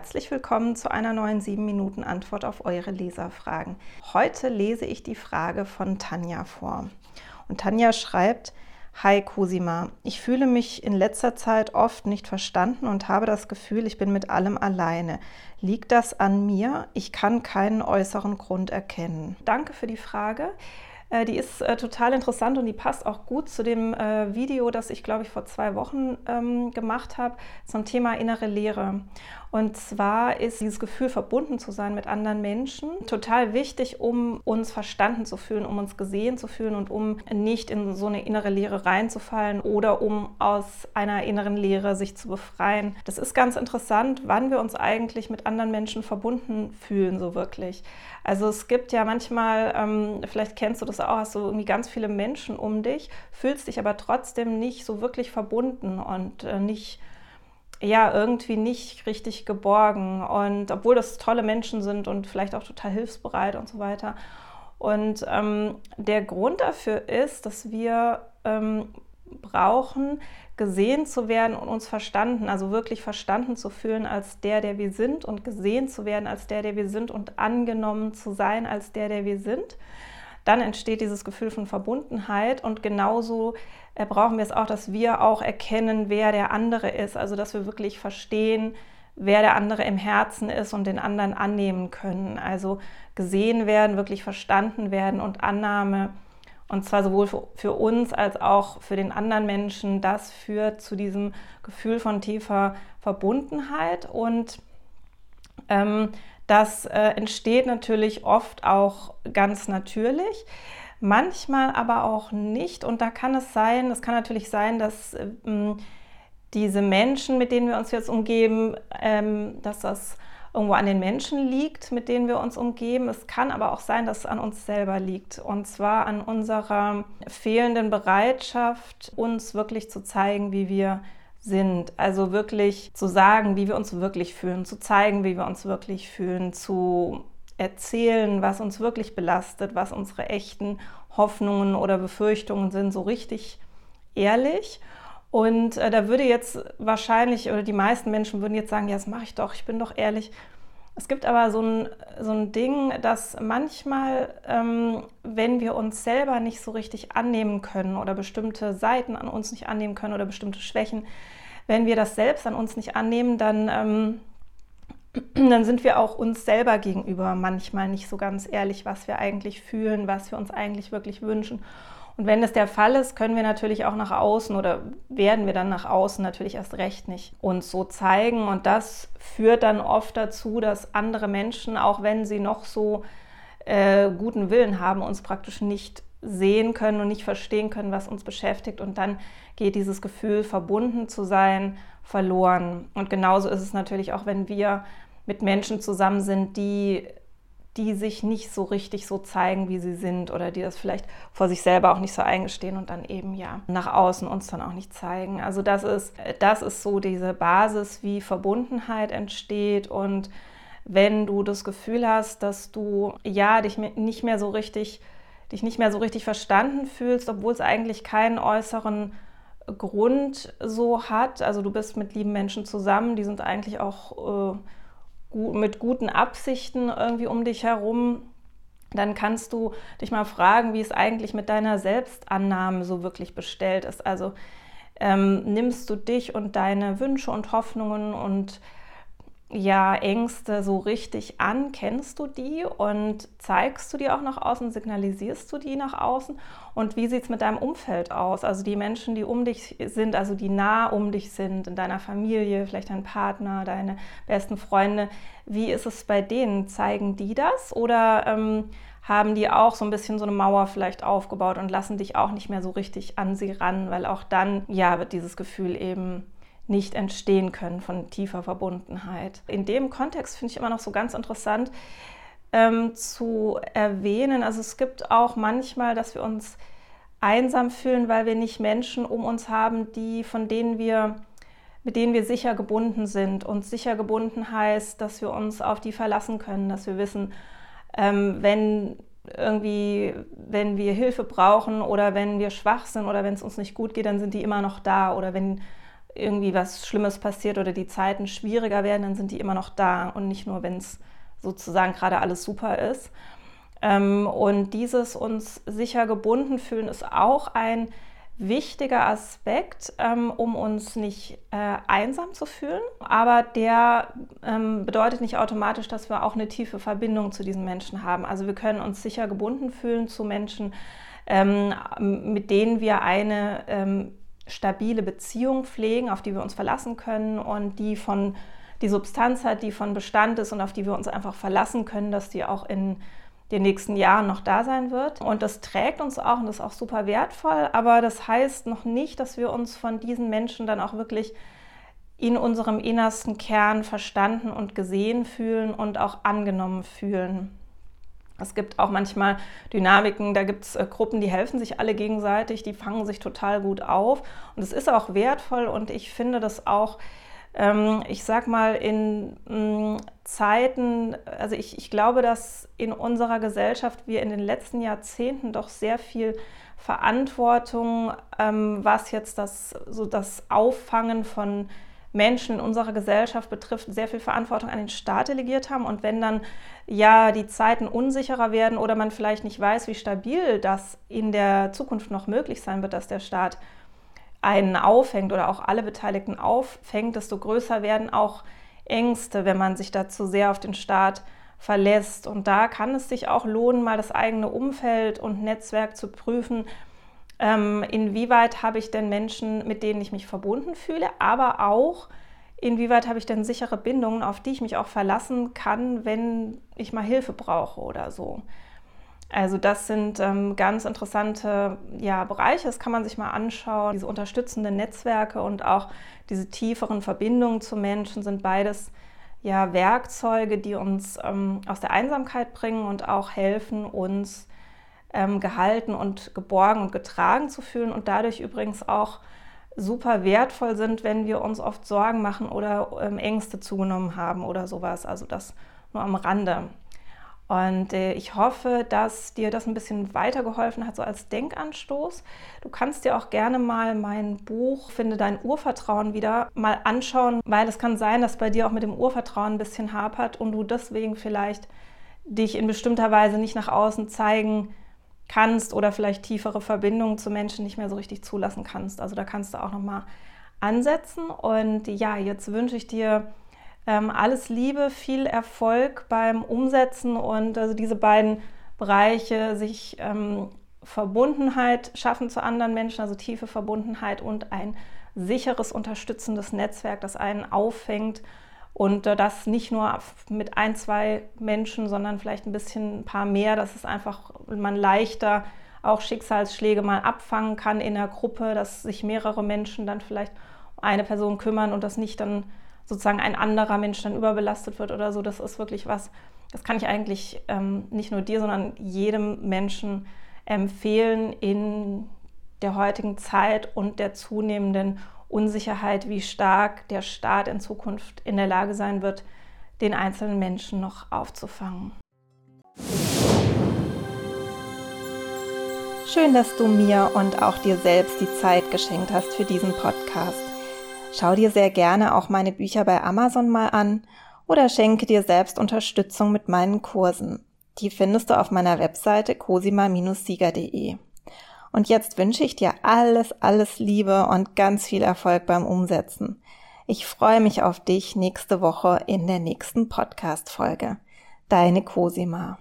Herzlich willkommen zu einer neuen 7 Minuten Antwort auf eure Leserfragen. Heute lese ich die Frage von Tanja vor. Und Tanja schreibt, Hi Cosima, ich fühle mich in letzter Zeit oft nicht verstanden und habe das Gefühl, ich bin mit allem alleine. Liegt das an mir? Ich kann keinen äußeren Grund erkennen. Danke für die Frage. Äh, die ist äh, total interessant und die passt auch gut zu dem äh, Video, das ich, glaube ich, vor zwei Wochen ähm, gemacht habe zum Thema innere Lehre. Und zwar ist dieses Gefühl, verbunden zu sein mit anderen Menschen, total wichtig, um uns verstanden zu fühlen, um uns gesehen zu fühlen und um nicht in so eine innere Leere reinzufallen oder um aus einer inneren Leere sich zu befreien. Das ist ganz interessant, wann wir uns eigentlich mit anderen Menschen verbunden fühlen, so wirklich. Also es gibt ja manchmal, ähm, vielleicht kennst du das auch, hast du irgendwie ganz viele Menschen um dich, fühlst dich aber trotzdem nicht so wirklich verbunden und äh, nicht ja, irgendwie nicht richtig geborgen. Und obwohl das tolle Menschen sind und vielleicht auch total hilfsbereit und so weiter. Und ähm, der Grund dafür ist, dass wir ähm, brauchen, gesehen zu werden und uns verstanden, also wirklich verstanden zu fühlen als der, der wir sind und gesehen zu werden als der, der wir sind und angenommen zu sein als der, der wir sind. Dann entsteht dieses Gefühl von Verbundenheit und genauso äh, brauchen wir es auch, dass wir auch erkennen, wer der andere ist. Also dass wir wirklich verstehen, wer der andere im Herzen ist und den anderen annehmen können. Also gesehen werden, wirklich verstanden werden und Annahme. Und zwar sowohl für uns als auch für den anderen Menschen. Das führt zu diesem Gefühl von tiefer Verbundenheit. Und ähm, das äh, entsteht natürlich oft auch ganz natürlich manchmal aber auch nicht. Und da kann es sein, es kann natürlich sein, dass ähm, diese Menschen, mit denen wir uns jetzt umgeben, ähm, dass das irgendwo an den Menschen liegt, mit denen wir uns umgeben. Es kann aber auch sein, dass es an uns selber liegt. Und zwar an unserer fehlenden Bereitschaft, uns wirklich zu zeigen, wie wir sind. Also wirklich zu sagen, wie wir uns wirklich fühlen, zu zeigen, wie wir uns wirklich fühlen, zu erzählen, was uns wirklich belastet, was unsere echten Hoffnungen oder Befürchtungen sind, so richtig ehrlich. Und äh, da würde jetzt wahrscheinlich, oder die meisten Menschen würden jetzt sagen, ja, das mache ich doch, ich bin doch ehrlich. Es gibt aber so ein, so ein Ding, dass manchmal, ähm, wenn wir uns selber nicht so richtig annehmen können oder bestimmte Seiten an uns nicht annehmen können oder bestimmte Schwächen, wenn wir das selbst an uns nicht annehmen, dann ähm, dann sind wir auch uns selber gegenüber manchmal nicht so ganz ehrlich, was wir eigentlich fühlen, was wir uns eigentlich wirklich wünschen. Und wenn das der Fall ist, können wir natürlich auch nach außen oder werden wir dann nach außen natürlich erst recht nicht uns so zeigen. Und das führt dann oft dazu, dass andere Menschen, auch wenn sie noch so äh, guten Willen haben, uns praktisch nicht sehen können und nicht verstehen können, was uns beschäftigt. Und dann geht dieses Gefühl, verbunden zu sein, verloren. Und genauso ist es natürlich auch, wenn wir mit Menschen zusammen sind, die, die sich nicht so richtig so zeigen, wie sie sind oder die das vielleicht vor sich selber auch nicht so eingestehen und dann eben ja nach außen uns dann auch nicht zeigen. Also das ist, das ist so diese Basis, wie Verbundenheit entsteht und wenn du das Gefühl hast, dass du ja dich nicht mehr so richtig dich nicht mehr so richtig verstanden fühlst, obwohl es eigentlich keinen äußeren Grund so hat. Also du bist mit lieben Menschen zusammen, die sind eigentlich auch äh, mit guten Absichten irgendwie um dich herum. Dann kannst du dich mal fragen, wie es eigentlich mit deiner Selbstannahme so wirklich bestellt ist. Also ähm, nimmst du dich und deine Wünsche und Hoffnungen und ja, Ängste so richtig an? Kennst du die und zeigst du die auch nach außen, signalisierst du die nach außen? Und wie sieht es mit deinem Umfeld aus? Also die Menschen, die um dich sind, also die nah um dich sind, in deiner Familie, vielleicht dein Partner, deine besten Freunde, wie ist es bei denen? Zeigen die das oder ähm, haben die auch so ein bisschen so eine Mauer vielleicht aufgebaut und lassen dich auch nicht mehr so richtig an sie ran, weil auch dann, ja, wird dieses Gefühl eben nicht entstehen können von tiefer Verbundenheit. In dem Kontext finde ich immer noch so ganz interessant ähm, zu erwähnen. Also es gibt auch manchmal, dass wir uns einsam fühlen, weil wir nicht Menschen um uns haben, die von denen wir mit denen wir sicher gebunden sind. Und sicher gebunden heißt, dass wir uns auf die verlassen können, dass wir wissen, ähm, wenn irgendwie, wenn wir Hilfe brauchen oder wenn wir schwach sind oder wenn es uns nicht gut geht, dann sind die immer noch da. Oder wenn irgendwie was Schlimmes passiert oder die Zeiten schwieriger werden, dann sind die immer noch da und nicht nur, wenn es sozusagen gerade alles super ist. Ähm, und dieses uns sicher gebunden fühlen ist auch ein wichtiger Aspekt, ähm, um uns nicht äh, einsam zu fühlen. Aber der ähm, bedeutet nicht automatisch, dass wir auch eine tiefe Verbindung zu diesen Menschen haben. Also wir können uns sicher gebunden fühlen zu Menschen, mit denen wir eine stabile Beziehung pflegen, auf die wir uns verlassen können und die von die Substanz hat, die von Bestand ist und auf die wir uns einfach verlassen können, dass die auch in den nächsten Jahren noch da sein wird. Und das trägt uns auch und das ist auch super wertvoll. Aber das heißt noch nicht, dass wir uns von diesen Menschen dann auch wirklich in unserem innersten Kern verstanden und gesehen fühlen und auch angenommen fühlen. Es gibt auch manchmal Dynamiken, da gibt es äh, Gruppen, die helfen sich alle gegenseitig, die fangen sich total gut auf. Und es ist auch wertvoll und ich finde das auch ähm, ich sag mal, in mm, Zeiten, also ich, ich glaube, dass in unserer Gesellschaft wir in den letzten Jahrzehnten doch sehr viel Verantwortung, ähm, was jetzt das, so das Auffangen von Menschen in unserer Gesellschaft betrifft, sehr viel Verantwortung an den Staat delegiert haben. Und wenn dann ja die Zeiten unsicherer werden oder man vielleicht nicht weiß, wie stabil das in der Zukunft noch möglich sein wird, dass der Staat einen auffängt oder auch alle Beteiligten auffängt, desto größer werden auch Ängste, wenn man sich da zu sehr auf den Staat verlässt. Und da kann es sich auch lohnen, mal das eigene Umfeld und Netzwerk zu prüfen. Ähm, inwieweit habe ich denn Menschen, mit denen ich mich verbunden fühle, aber auch inwieweit habe ich denn sichere Bindungen, auf die ich mich auch verlassen kann, wenn ich mal Hilfe brauche oder so. Also das sind ähm, ganz interessante ja, Bereiche, das kann man sich mal anschauen. Diese unterstützenden Netzwerke und auch diese tieferen Verbindungen zu Menschen sind beides ja, Werkzeuge, die uns ähm, aus der Einsamkeit bringen und auch helfen, uns ähm, gehalten und geborgen und getragen zu fühlen und dadurch übrigens auch super wertvoll sind, wenn wir uns oft Sorgen machen oder ähm, Ängste zugenommen haben oder sowas. Also das nur am Rande. Und äh, ich hoffe, dass dir das ein bisschen weitergeholfen hat, so als Denkanstoß. Du kannst dir auch gerne mal mein Buch Finde dein Urvertrauen wieder mal anschauen, weil es kann sein, dass bei dir auch mit dem Urvertrauen ein bisschen hapert und du deswegen vielleicht dich in bestimmter Weise nicht nach außen zeigen kannst oder vielleicht tiefere Verbindungen zu Menschen nicht mehr so richtig zulassen kannst. Also da kannst du auch noch mal ansetzen. Und ja, jetzt wünsche ich dir ähm, alles Liebe, viel Erfolg beim Umsetzen und also diese beiden Bereiche, sich ähm, Verbundenheit schaffen zu anderen Menschen, also tiefe Verbundenheit und ein sicheres, unterstützendes Netzwerk, das einen auffängt und äh, das nicht nur mit ein, zwei Menschen, sondern vielleicht ein bisschen ein paar mehr, dass es einfach man leichter auch Schicksalsschläge mal abfangen kann in der Gruppe, dass sich mehrere Menschen dann vielleicht um eine Person kümmern und das nicht dann sozusagen ein anderer Mensch dann überbelastet wird oder so. Das ist wirklich was, das kann ich eigentlich ähm, nicht nur dir, sondern jedem Menschen empfehlen in der heutigen Zeit und der zunehmenden Unsicherheit, wie stark der Staat in Zukunft in der Lage sein wird, den einzelnen Menschen noch aufzufangen. Schön, dass du mir und auch dir selbst die Zeit geschenkt hast für diesen Podcast. Schau dir sehr gerne auch meine Bücher bei Amazon mal an oder schenke dir selbst Unterstützung mit meinen Kursen. Die findest du auf meiner Webseite cosima-sieger.de. Und jetzt wünsche ich dir alles, alles Liebe und ganz viel Erfolg beim Umsetzen. Ich freue mich auf dich nächste Woche in der nächsten Podcast-Folge. Deine Cosima.